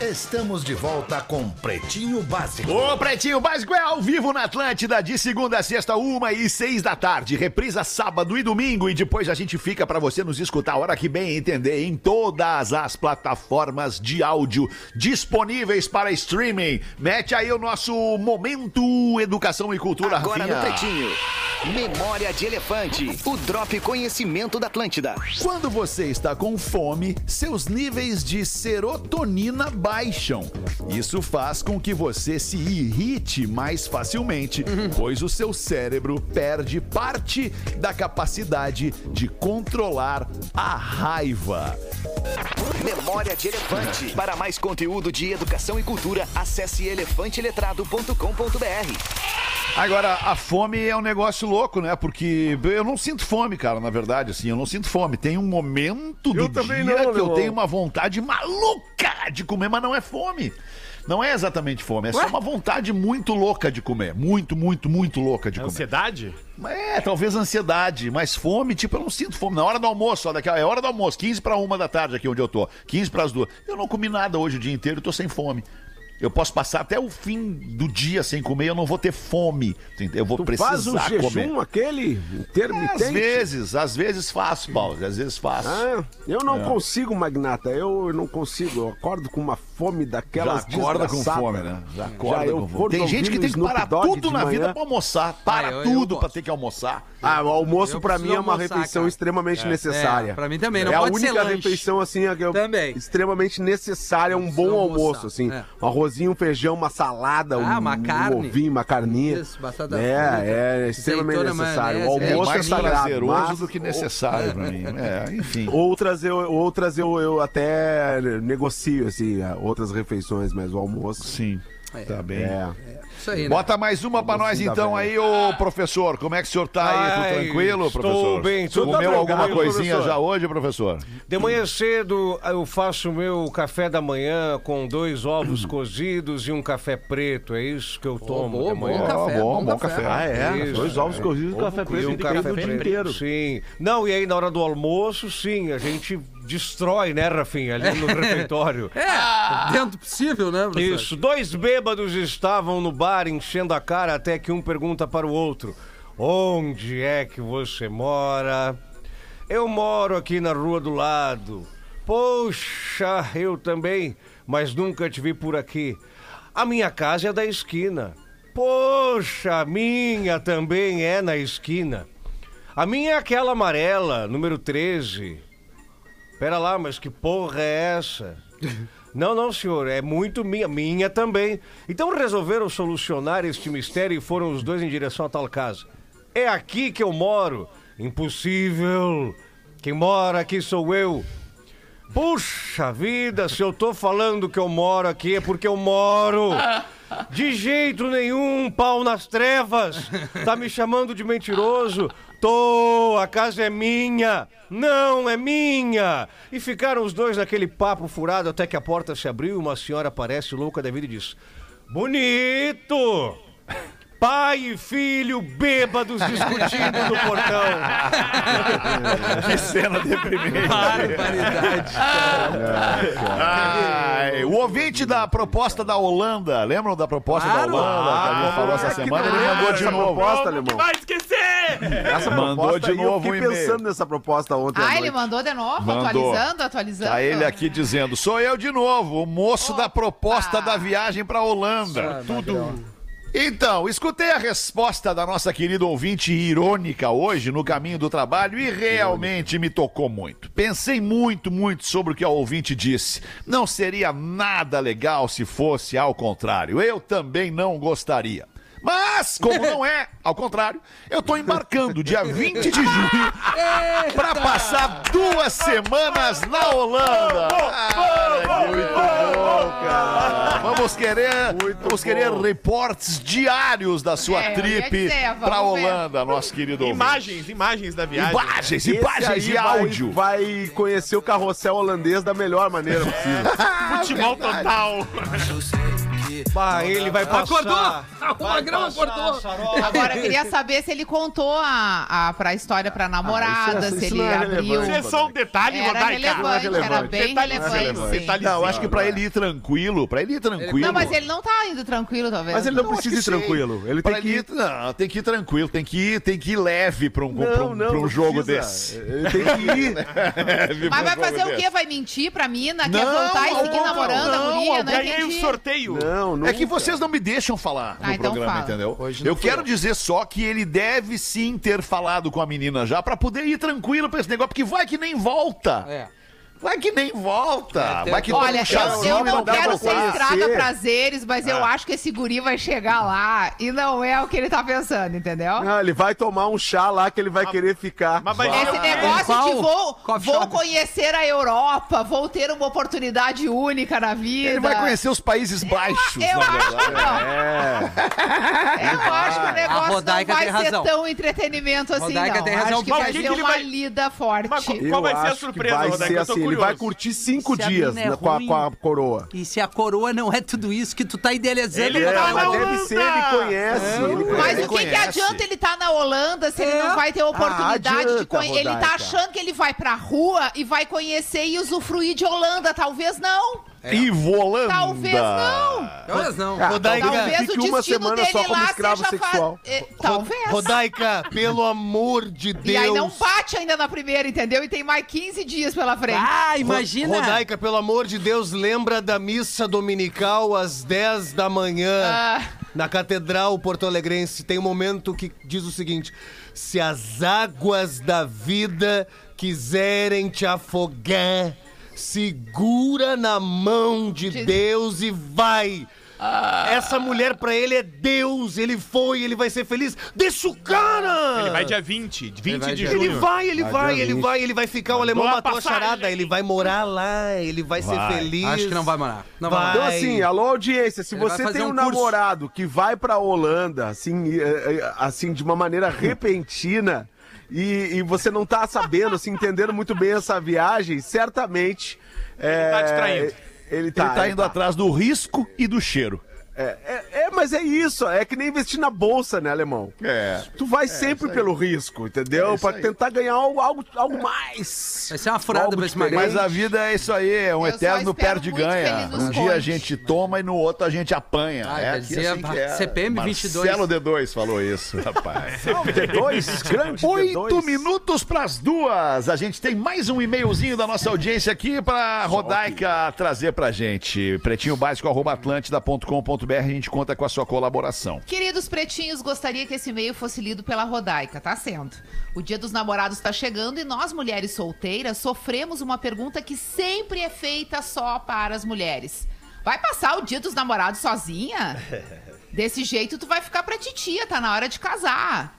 Estamos de volta com Pretinho Básico. O Pretinho Básico é ao vivo na Atlântida, de segunda a sexta, uma e seis da tarde. Reprisa sábado e domingo. E depois a gente fica pra você nos escutar a hora que bem entender em todas as plataformas de áudio disponíveis para streaming. Mete aí o nosso Momento Educação e Cultura, Agora Rafinha. no Pretinho. Memória de Elefante. O Drop Conhecimento da Atlântida. Quando você está com fome, seus níveis de serotonina baixam. Isso faz com que você se irrite mais facilmente, pois o seu cérebro perde parte da capacidade de controlar a raiva. Memória de Elefante. Para mais conteúdo de educação e cultura, acesse elefanteletrado.com.br. Agora, a fome é um negócio louco, né? Porque eu não sinto fome, cara, na verdade, assim. Eu não sinto fome. Tem um momento do Eu dia não, que eu meu tenho irmão. uma vontade maluca de comer, mas não é fome. Não é exatamente fome, é só uma vontade muito louca de comer. Muito, muito, muito louca de comer. Ansiedade? É, talvez ansiedade, mas fome, tipo, eu não sinto fome. Na hora do almoço, ó, daqui, é hora do almoço, 15 para uma da tarde aqui onde eu tô, 15 para as duas. Eu não comi nada hoje o dia inteiro, eu tô sem fome. Eu posso passar até o fim do dia sem comer, eu não vou ter fome. Eu vou Tu faz o precisar jejum comer. aquele intermitente? Às vezes, às vezes faço, Paulo, às vezes faço. Ah, eu não É. consigo, Magnata. Eu não consigo. Eu acordo com uma fome Já daquelas acorda com fome, né? Já acorda eu com fome. Tem gente que tem que parar tudo na vida pra almoçar. Para Ah, eu- eu tudo gosto. pra ter que almoçar. Ah, o almoço Eu pra mim é uma almoçar, refeição cara. extremamente necessária. É, pra mim também, não é a pode ser única lanche. refeição assim é que eu- Também. extremamente necessária, um bom almoço assim, é. Um arrozinho, um feijão, uma salada, Ah, um, uma um carne. ovinho, uma carninha. Isso, batata é, frita, é extremamente necessário. O maionese, É almoço é, mais sagrado. prazeroso mas- do que necessário pra mim. É, (laughs) enfim. Outras eu, outras eu, eu até negocio, assim, outras refeições, mas o almoço. Sim. Tá bem. É. Isso aí, né? Bota mais uma pra nós Almocinho da então aí, ô professor. Como é que o senhor tá aí? Tudo Ai, tranquilo, estou professor? bem, tudo Comeu tranquilo, alguma coisinha professor. já hoje, professor? De manhã cedo eu faço o meu café da manhã com dois ovos cozidos e um café preto. É isso que eu tomo boa, de manhã. bom café, bom, bom bom café. café. Ah, é? Isso. Dois ovos cozidos e café E preto um e café o dia preto. inteiro. Sim. Não, e aí na hora do almoço, sim, a gente destrói, né, Rafinha, ali no (laughs) refeitório. É, dentro do possível, né, professor? Isso, dois bêbados estavam no bar enchendo a cara até que um pergunta para o outro: Onde é que você mora? Eu moro aqui na rua do lado. Poxa, eu também, mas nunca te vi por aqui. A minha casa é da esquina. Poxa, a minha também é na esquina. A minha é aquela amarela, número 13. Pera lá, mas que porra é essa? Não, não, senhor, é muito minha, minha também. Então resolveram solucionar este mistério e foram os dois em direção a tal casa. É aqui que eu moro. Impossível. Quem mora aqui sou eu. Puxa vida, se eu tô falando que eu moro aqui é porque eu moro. (laughs) De jeito nenhum, pau nas trevas. Tá me chamando de mentiroso? Tô, a casa é minha. Não é minha. E ficaram os dois naquele papo furado até que a porta se abriu e uma senhora aparece louca da vida e diz: Bonito! Pai e filho bêbados discutindo no portão. (laughs) Que cena deprimente. Barbaridade. Ai, o ouvinte da proposta da Holanda, lembram da proposta Claro. da Holanda? que a gente falou essa É que semana, ele não é mandou de novo. proposta, alemão. Vai esquecer! Essa Mandou proposta de eu novo um fiquei e-mail. pensando nessa proposta ontem Ah, ele mandou de novo, Mandou. atualizando, atualizando. Tá ele aqui dizendo: sou eu de novo, o moço da proposta da viagem pra Holanda. Tudo. Então, escutei a resposta da nossa querida ouvinte irônica hoje no caminho do trabalho e realmente me tocou muito. Pensei muito, muito sobre o que a ouvinte disse. Não seria nada legal se fosse ao contrário. Eu também não gostaria. Mas, como não é, ao contrário, eu tô embarcando dia (laughs) 20 de junho pra passar duas semanas na Holanda. Ai, muito bom, cara. Vamos querer, vamos querer reportes diários da sua É, ia trip pra ver. Holanda, nosso querido ouvinte. Imagens, imagens da viagem. Imagens, Esse imagens vai- áudio. Vai conhecer o carrossel holandês da melhor maneira possível. (laughs) Futebol total. (laughs) Bah, ele vai passar. Acordou! (laughs) O Magrão acordou! Agora eu queria (laughs) saber se ele contou a, a, pra história pra namorada, isso- se isso ele não é abriu. Isso é só um detalhe, Era Rodaica. relevante, era relevante. bem Detalhe- relevante. Não, eu acho que pra ele ir tranquilo, pra ele ir tranquilo. Não, mas ele não tá indo tranquilo, talvez. Mas ele não, Não, precisa ir sim. tranquilo. Ele Pra tem que ir. Não, tem que ir tranquilo, tem que ir, tem que ir leve pra um, pra um, Não, não, pra um não jogo desse. Tem que (laughs) ir. Leve Mas vai fazer o quê? Vai mentir pra mina? Quer Não, voltar e seguir não, namorando a não, guria? Não Ganhei o sorteio. Não, não. É que vocês não me deixam falar no Ah, então programa, fala. entendeu? Hoje Eu quero eu. dizer só que ele deve sim ter falado com a menina já pra poder ir tranquilo pra esse negócio, porque vai que nem volta. É. Vai que nem volta. tem- Vai que Olha, um eu, eu não dá quero ser estraga prazeres, mas Ah. eu acho que esse guri vai chegar lá e não é o que ele tá pensando, entendeu? Não, ele vai tomar um chá lá que ele vai querer ficar. Mas vai Esse negócio de vou, vou conhecer a Europa, vou ter uma oportunidade única na vida. Ele vai conhecer os Países Baixos, eu na acho que não. É. Eu acho que o Rodaica não vai razão. ser tão entretenimento assim, Rodaica não. tem razão. Acho que Mas vai ser uma lida forte. Mas qual Eu vai ser a surpresa, Rodaica? Eu tô curioso. vai curtir cinco Se a dias é com, a, com a coroa. E se a coroa não é tudo isso que tu tá idealizando, Ele É, tá Rodaica? na mas deve ser, ele conhece. ele Mas conhece. o que, que adianta ele estar na Holanda se ele É. não vai ter oportunidade de adianta, conhecer? Ele tá achando que ele vai pra rua e vai conhecer e usufruir de Holanda. Talvez não. Ivo Holanda. Talvez não. Talvez não. Ah, Rodaica, Talvez fique o uma destino semana dele só como escravo seja fa- sexual. É, Talvez. Rodaica, pelo amor de Deus. E aí não bate ainda na primeira, entendeu? E tem mais 15 dias pela frente. Ah, imagina. Rodaica, pelo amor de Deus, lembra da missa dominical às 10 da manhã. Ah. Na Catedral Porto Alegrense tem um momento que diz o seguinte: Se as águas da vida quiserem te afogar, segura na mão de De- Deus e vai. Essa mulher pra ele é Deus, ele foi, ele vai ser feliz. Deixa o cara! Ele vai dia 20, 20 vai de junho. Ele vai, ele vai, dia ele 20. vai, ele vai ficar. O alemão matou a charada, ele vai morar lá, ele vai, ser Vai. feliz. Acho que não vai morar. Não vai Vai. morar. Então, assim, alô, audiência, se Ele vai você tem um, um namorado que vai pra Holanda, assim, eh, eh, assim de uma maneira repentina, e, e você não tá sabendo, assim, entendendo muito bem essa viagem, certamente. Ele tá distraído. Ele tá, Ele tá ele indo atrás do risco e do cheiro. É, é, é, mas é isso, é que nem investir na bolsa, né, alemão? É. Tu vai sempre pelo risco, entendeu? É pra tentar ganhar algo, algo, algo mais. Vai ser uma furada pra esse. Mas a vida é isso aí, é um Eu eterno espero perde e muito que ganha. ele nos Um dia a gente toma e no outro a gente apanha. Ah, é quer aqui dizer, assim que é. CPM 22. Marcelo D2 falou isso, (laughs) rapaz. D2, (laughs) grande Oito D2. minutos pras duas. A gente tem mais um e-mailzinho da nossa audiência aqui pra Rodaica trazer pra gente. Pretinho básico, arroba atlântida.com.br. A gente conta com a sua colaboração. Queridos pretinhos, gostaria que esse e-mail fosse lido pela Rodaica, tá sendo. O dia dos namorados tá chegando e nós, mulheres solteiras, sofremos uma pergunta que sempre é feita só para as mulheres. Vai passar o dia dos namorados sozinha? (laughs) Desse jeito tu vai ficar pra titia, tá na hora de casar.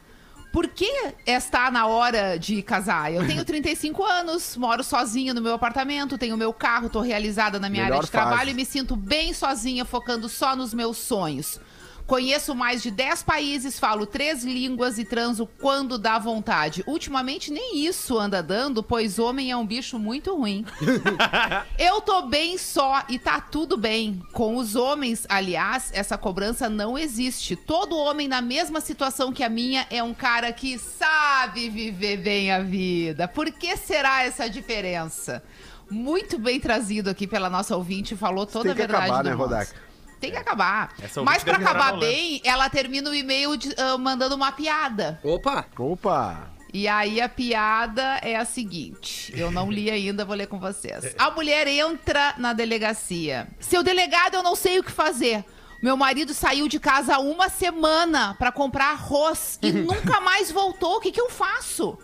Por que está na hora de casar? Eu tenho 35 anos, moro sozinha no meu apartamento, tenho meu carro, tô realizada na minha Melhor área de fase. trabalho e me sinto bem sozinha, focando só nos meus sonhos. Conheço mais de 10 países, falo três línguas e transo quando dá vontade. Ultimamente nem isso anda dando, pois homem é um bicho muito ruim. (laughs) Eu tô bem só e tá tudo bem. Com os homens, aliás, essa cobrança não existe. Todo homem na mesma situação que a minha é um cara que sabe viver bem a vida. Por que será essa diferença? Muito bem trazido aqui pela nossa ouvinte, falou toda tem a que verdade acabar, do né, mundo. Tem que acabar. Essa Mas ouvinte pra acabar bem, ela termina o e-mail de- ah, mandando uma piada. Opa! Opa! E aí a piada é a seguinte: eu não li ainda, vou ler com vocês. A mulher entra na delegacia. Seu delegado, eu não sei o que fazer. Meu marido saiu de casa há uma semana pra comprar arroz e (laughs) nunca mais voltou. O que, que eu faço?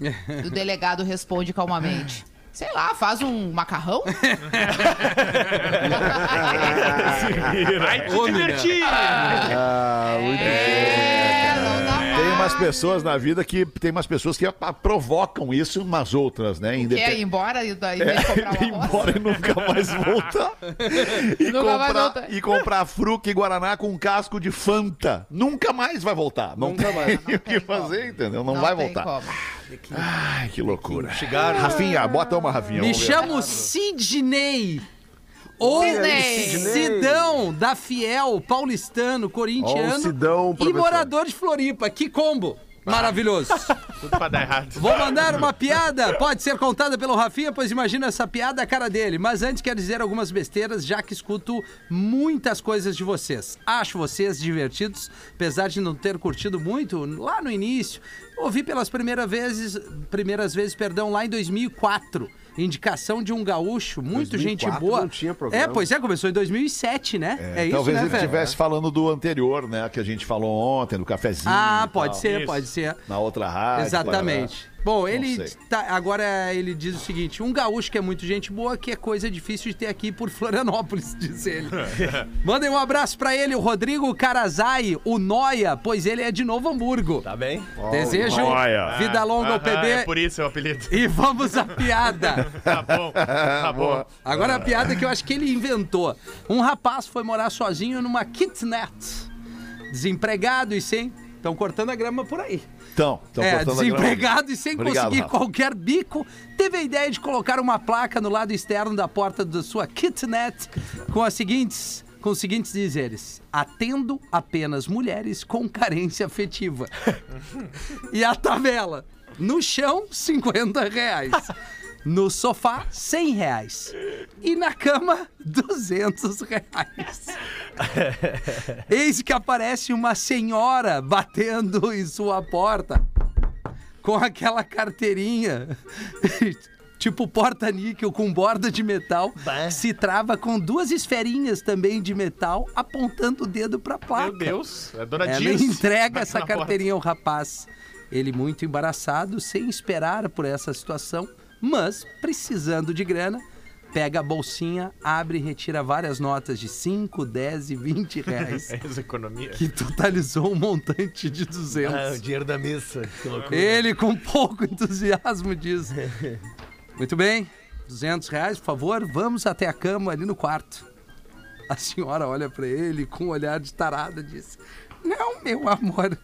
E (laughs) o delegado responde calmamente. Sei lá, faz um macarrão? Vai te divertir! Ah, muito É, não dá Tem mais. umas pessoas na vida que tem umas pessoas que a- a- provocam isso umas outras, né? Quer Independ- ir embora e daí É, comprar (laughs) ir embora e nunca mais voltar. (laughs) E, Nunca mais comprar, voltar. e comprar fruca e guaraná com um casco de Fanta. Nunca mais vai voltar. Não Nunca tem mais. (laughs) o que fazer, entendeu? Não, Não vai tem voltar. como. Ai, que loucura. Cigarro. Rafinha, bota uma Rafinha. Me chamo Sidney. Ou Sidney. Sidão, da Fiel, paulistano, corintiano Sidão, e morador de Floripa. Que combo! Maravilhoso. (laughs) Tudo pra dar errado. Vou mandar uma piada, pode ser contada pelo Rafinha, pois imagina essa piada a cara dele. Mas antes quero dizer algumas besteiras, já que escuto muitas coisas de vocês. Acho vocês divertidos, apesar de não ter curtido muito lá no início. Ouvi pelas primeiras vezes, primeiras vezes, perdão, lá em 2004. Indicação de um gaúcho, muito 2004 gente boa. não tinha programa. É, pois é, começou em 2007, né? É, isso, Talvez né, ele estivesse falando do anterior, né? Que a gente falou ontem, do cafezinho. Ah, pode tal. ser, Isso. pode ser. Na outra rádio. Exatamente. Bom, ele tá, agora ele diz o seguinte: um gaúcho que é muito gente boa, que é coisa difícil de ter aqui por Florianópolis, (laughs) diz ele. (laughs) Mandem um abraço pra ele, o Rodrigo Carazai, o Noia, pois ele é de Novo Hamburgo. Tá bem? Desejo Noia. vida longa ao Aham, PB. É por isso é o apelido. E vamos à piada. (laughs) Tá bom, tá bom. Agora a piada que eu acho que ele inventou. Um rapaz foi morar sozinho numa kitnet. Desempregado e sem Estão cortando a grama por aí. Então, então é, desempregado e sem Obrigado, conseguir Rafa. qualquer bico, teve a ideia de colocar uma placa no lado externo da porta da sua kitnet com as seguintes, com os seguintes dizeres: atendo apenas mulheres com carência afetiva. (laughs) e a tabela: no chão, 50 reais. No sofá, 100 reais. E na cama, 200 reais. (laughs) Eis que aparece uma senhora batendo em sua porta com aquela carteirinha. (laughs) Tipo porta-níquel com borda de metal, se trava com duas esferinhas também de metal, apontando o dedo pra placa. Meu Deus, a dona Ela Dirce entrega essa na porta. carteirinha ao rapaz. Ele muito embaraçado, sem esperar por essa situação, mas precisando de grana, pega a bolsinha, abre e retira várias notas de 5, 10 e 20 reais, (laughs) Essa economia. que totalizou um montante de 200. Ah, o dinheiro da missa. Que loucura. Ele com pouco entusiasmo diz: (laughs) Muito bem, 200 reais, por favor, vamos até a cama ali no quarto. A senhora olha pra ele com um olhar de tarada e diz: Não, meu amor,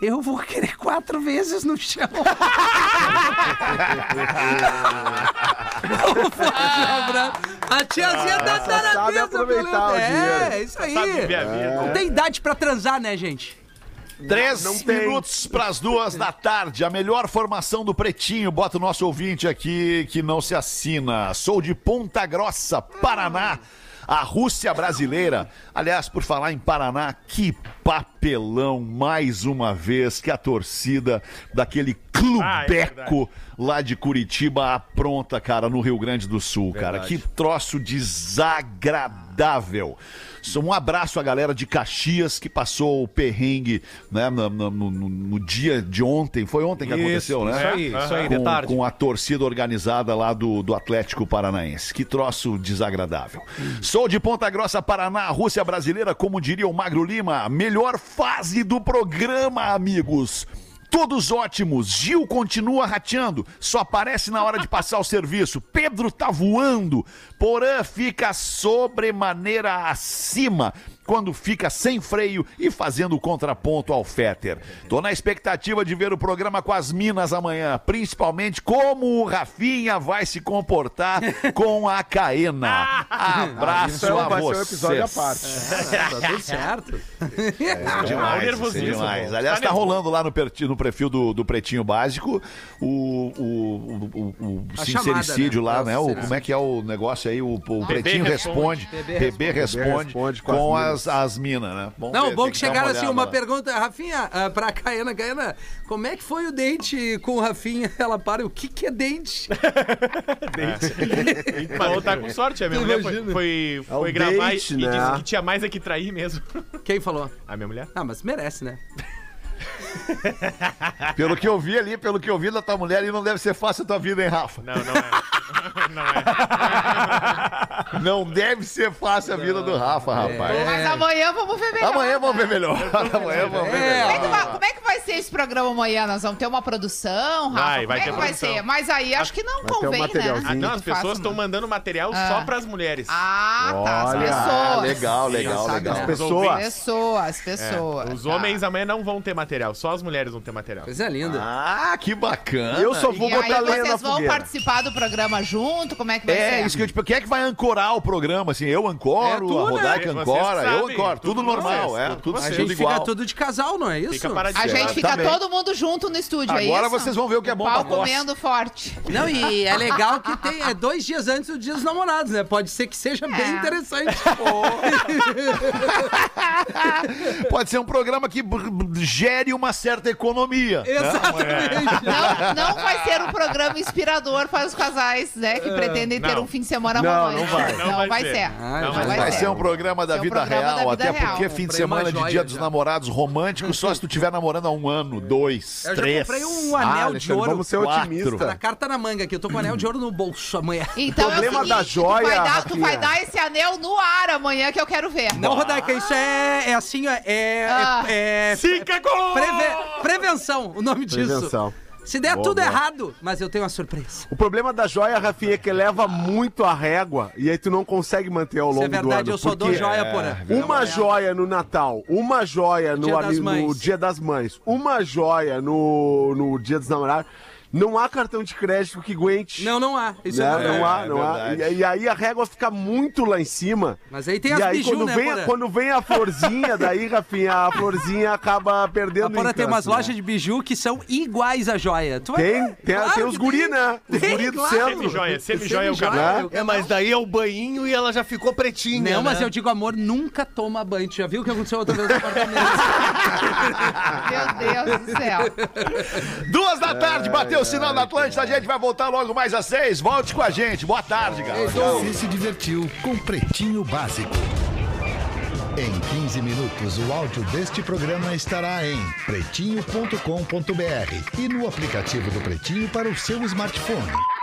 eu vou querer quatro vezes no chão. Não pode lembrar. A tiazinha tá Essa sabe taradeza, aproveitar o É, dinheiro. é isso aí. Sabe viver a vida. Não tem idade pra transar, né, gente? Três Não tem. minutos para as duas da tarde. A melhor formação do Pretinho. Bota o nosso ouvinte aqui que não se assina. Sou de Ponta Grossa, Paraná. A Rússia brasileira. Aliás, por falar em Paraná, que papelão mais uma vez que a torcida daquele Ah, é clubeco lá de Curitiba apronta, cara, no Rio Grande do Sul, cara. Que troço desagradável. Só Um abraço à galera de Caxias que passou o perrengue né, no, no- no- no dia de ontem. Foi ontem que aconteceu, né? Isso aí, isso aí, de com, tarde. com a torcida organizada lá do, do Atlético Paranaense. Que troço desagradável. Sou de Ponta Grossa, Paraná, Rússia brasileira, como diria o Magro Lima. Melhor fase do programa, amigos. Todos ótimos. Gil continua rateando. Só aparece na hora de passar o serviço. Pedro tá voando. Porã fica sobremaneira acima quando fica sem freio e fazendo o contraponto ao Fetter. Tô na expectativa de ver o programa com as minas amanhã, principalmente como o Rafinha vai se comportar (laughs) com a Caena. Abraço Isso é- a vai ser um vocês. episódio à parte. (laughs) Tá tudo certo. É demais, nervosismo. isso é demais. Tá Aliás, tá rolando lá no, no perfil do, do Pretinho Básico o, o, o, o- sincericídio chamada, lá, né? né? O, É como é que é o negócio aí? O, o Pretinho responde. responde. PB responde, responde com, com as, as minas, né? Vamos Não, ver, bom que dar chegaram assim, uma lá. pergunta, Rafinha, ah, pra Caena. Caena, como é que foi o date com o Rafinha? Ela para, o que que é date? Mas (laughs) (laughs) tá com sorte, a minha mulher foi, foi, É foi gravar date, e, né? e disse que tinha mais é que trair mesmo. Quem falou? A minha mulher? Ah, mas merece, né? (laughs) Pelo que eu vi ali, pelo que eu vi da tua mulher, ali não deve ser fácil a tua vida, hein, Rafa? Não, não é. (laughs) não é. (laughs) Não deve ser fácil a vida do Rafa, rapaz. Mas amanhã vamos ver melhor. Amanhã vamos ver melhor. Amanhã vamos ver É, Como é, que melhor. vai, como é que vai ser esse programa amanhã? Nós vamos ter uma produção, Rafa? Vai, vai como é ter que vai produção. ser? Mas aí acho que não Vai ter um convém, né? Ah, não, as pessoas estão mandando material Ah. só pras mulheres. Ah, tá. As pessoas. legal, legal, legal. né? Pessoas. Pessoas, É, pessoas. Os tá. homens amanhã não vão ter material, só as mulheres vão ter material. Coisa linda. Ah, que bacana. Eu só vou E aí botar lenha na vocês vão fogueira. participar do programa junto? Como é que vai ser? É, isso que eu tipo, quem é que vai ancorar o programa? Assim, eu ancoro, É tu, a Rodaica né? ancora, eu ancoro, tudo, tudo normal, vocês, é, tudo tudo, A gente igual. fica tudo de casal, não é isso? A gente fica Exatamente. todo mundo junto no estúdio, é Agora isso? vocês vão ver o que é bom Pau pra comendo forte. Não, e é legal que tem é dois dias antes do Dia dos Namorados, né? Pode ser que seja bem É. interessante. (laughs) Pode ser um programa que gere uma certa economia. né? Exatamente. Não, não vai ser um programa inspirador para os casais, né? Que pretendem ter não. um fim de semana Não, romântico. não vai. Não, vai, ser. Ah, não vai vai, Vai ser. um programa da Ser um vida programa da real, vida até real. porque fim de Comprei uma semana de joia dia dos já. namorados romântico só se tu estiver namorando há um ano, dois, Eu já três. comprei um Ah, anel de Alexandre, ouro. vamos ser quatro. otimistas. Na carta na manga aqui, eu tô com o anel de ouro no bolso amanhã. Então problema é o da seguinte, joia, tu, vai dar, tu Rafinha. vai dar esse anel no ar amanhã que eu quero ver. Não, Rodaica, isso é, é assim, ó, é, Ah. é, é Fica com... preve- prevenção, o nome disso. Prevenção. Se der Boa, tudo boa. errado, mas eu tenho uma surpresa. O problema da joia, Rafinha, é que leva muito a régua e aí tu não consegue manter ao Isso longo é do ano. verdade, eu só dou joia por ano. Uma joia no Natal, uma joia no, Dia no Mães. Dia das Mães, uma joia no, no Dia dos Namorados. Não há cartão de crédito que aguente. Não, não há. Isso né? é verdade. não há, é não há. E, e aí a régua fica muito lá em cima. Mas aí tem e as aí biju, quando, né, vem, quando vem a florzinha, daí, Rafinha, a florzinha acaba perdendo A Porã tem umas né? lojas de biju que são iguais a joia. Tu vai Tem, ver. tem, Claro tem os guri, tem. né? Os Tem, guri do claro. centro. Semi-joia, semi-joia é o canal. é o É, mas daí é o banhinho e ela já ficou pretinha. Não, mas né? eu digo, amor, nunca toma banho. Tu já viu o que aconteceu outra vez no apartamento? (laughs) Meu Deus do céu. Duas da tarde, bateu o sinal da Atlântida, a gente vai voltar logo mais às seis. Volte com a gente. Boa tarde, galera. Você se divertiu com Pretinho Básico. Em 15 minutos, o áudio deste programa estará em pretinho.com.br e no aplicativo do Pretinho para o seu smartphone.